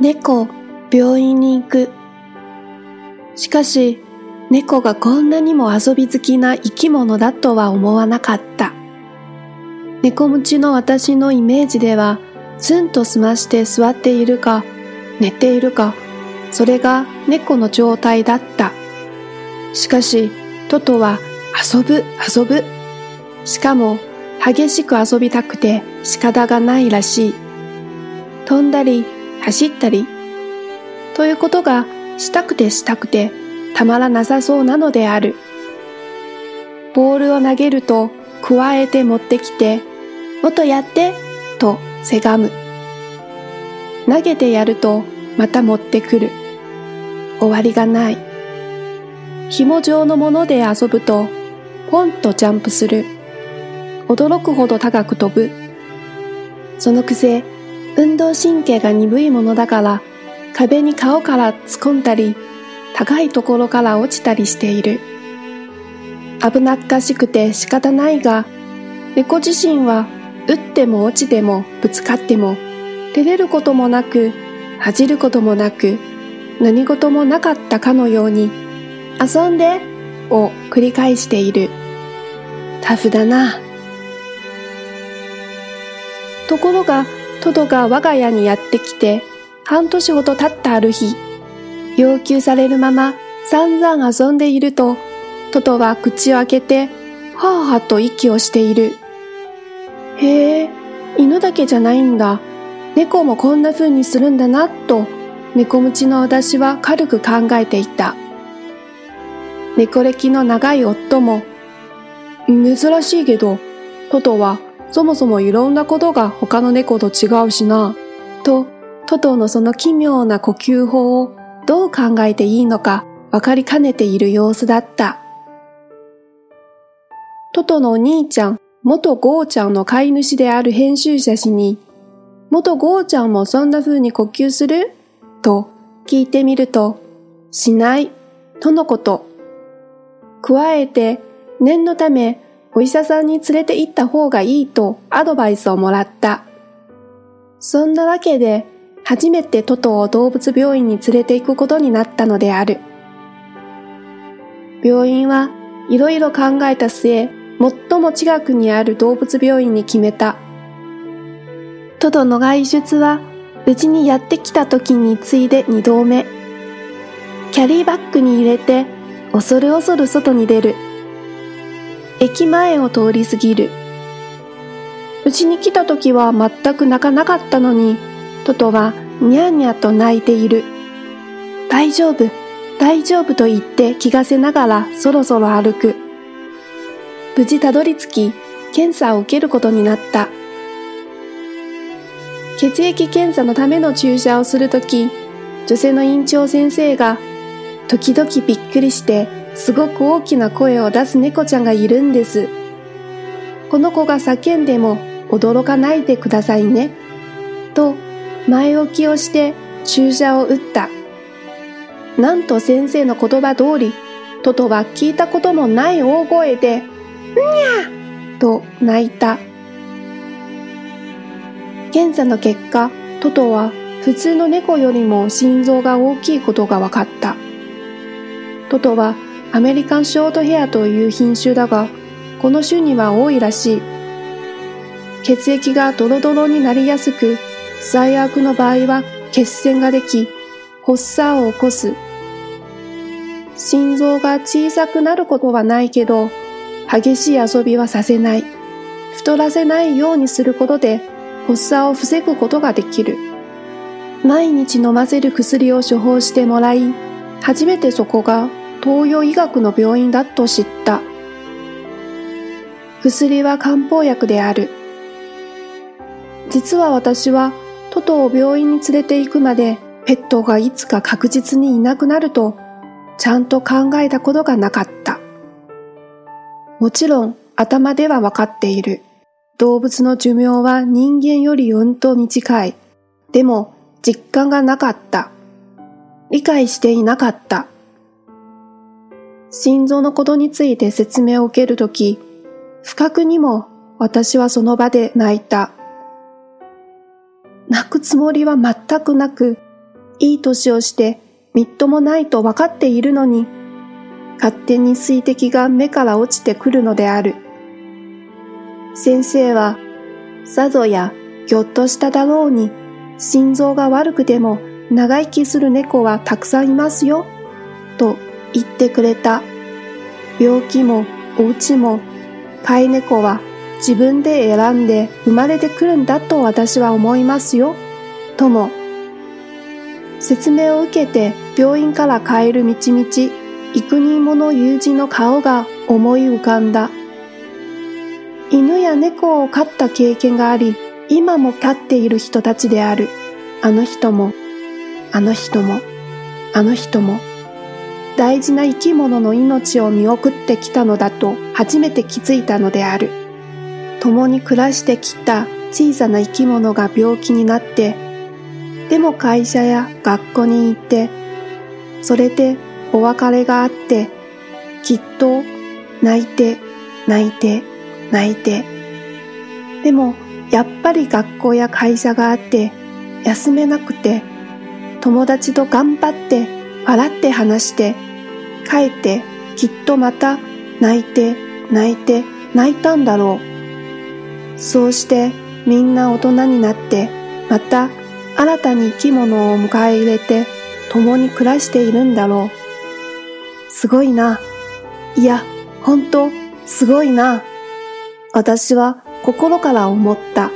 猫、病院に行く。しかし、猫がこんなにも遊び好きな生き物だとは思わなかった。猫持ちの私のイメージでは、ツンと済まして座っているか、寝ているか、それが猫の状態だった。しかし、トトは遊ぶ遊ぶ。しかも、激しく遊びたくて仕方がないらしい。飛んだり、走ったり、ということがしたくてしたくてたまらなさそうなのである。ボールを投げると加えて持ってきて、もっとやって、とせがむ。投げてやるとまた持ってくる。終わりがない。紐状のもので遊ぶと、ポンとジャンプする。驚くほど高く飛ぶ。そのくせ、運動神経が鈍いものだから、壁に顔から突っ込んだり、高いところから落ちたりしている。危なっかしくて仕方ないが、猫自身は打っても落ちてもぶつかっても、照れることもなく、恥じることもなく、何事もなかったかのように、遊んでを繰り返している。タフだな。ところが、トドが我が家にやってきて、半年ほど経ったある日、要求されるまま散々遊んでいると、トトは口を開けて、はぁはと息をしている。へえ、犬だけじゃないんだ。猫もこんな風にするんだな、と、猫持ちの私は軽く考えていた。猫歴の長い夫も、珍しいけど、トトはそもそもいろんなことが他の猫と違うしな。と、トトのその奇妙な呼吸法をどう考えていいのか分かりかねている様子だった。トトのお兄ちゃん、元ゴーちゃんの飼い主である編集者氏に、元ゴーちゃんもそんな風に呼吸する？と聞いてみると、しない、とのこと。加えて、念のためお医者さんに連れて行った方がいいとアドバイスをもらった。そんなわけで、初めてトトを動物病院に連れて行くことになったのである。病院はいろいろ考えた末、最も近くにある動物病院に決めた。トドの外出は無事にやってきた時に次いで二度目。キャリーバッグに入れて恐る恐る外に出る。駅前を通り過ぎる。うちに来た時は全く泣かなかったのに、トトはニャーニャと泣いている。大丈夫、大丈夫と言って気がせながらそろそろ歩く。無事たどり着き、検査を受けることになった。血液検査のための注射をするとき、女性の院長先生が、時々びっくりしてすごく大きな声を出す猫ちゃんがいるんです。この子が叫んでも驚かないでくださいね。と前置きをして注射を打った。なんと先生の言葉通り、トトは聞いたこともない大声で、にゃと泣いた。検査の結果、トトは普通の猫よりも心臓が大きいことが分かった。トトはアメリカンショートヘアという品種だが、この種には多いらしい。血液がドロドロになりやすく、最悪の場合は血栓ができ、発作を起こす。心臓が小さくなることはないけど、激しい遊びはさせない。太らせないようにすることで発作を防ぐことができる。毎日飲ませる薬を処方してもらい、初めてそこが東洋医学の病院だと知った。薬は漢方薬である。実は私はトトを病院に連れて行くまでペットがいつか確実にいなくなるとちゃんと考えたことがなかった。もちろん頭ではわかっている。動物の寿命は人間よりうんと短い。でも実感がなかった。理解していなかった。心臓のことについて説明を受けるとき、不覚にも私はその場で泣いた。泣くつもりは全くなく、いい年をしてみっともないと分かっているのに、勝手に水滴が目から落ちてくるのである。先生は、さぞやぎょっとしただろうに、心臓が悪くても長生きする猫はたくさんいますよ、と言ってくれた。病気もお家も飼い猫は自分で選んで生まれてくるんだと私は思いますよ、とも。説明を受けて病院から帰る道々、幾人もの友人の顔が思い浮かんだ。犬や猫を飼った経験があり、今も飼っている人たちである。あの人も、あの人も、あの人も。大事な生き物の命を見送ってきたのだと初めて気づいたのである。共に暮らしてきた小さな生き物が病気になって、でも会社や学校に行って、それでお別れがあって、きっと泣いて、泣いて、泣いて。でもやっぱり学校や会社があって休めなくて友達と頑張って笑って話して帰ってきっとまた泣いて泣いて泣いたんだろう。そうしてみんな大人になってまた新たに生き物を迎え入れて共に暮らしているんだろう。すごいな。いや、本当すごいな。私は心から思った。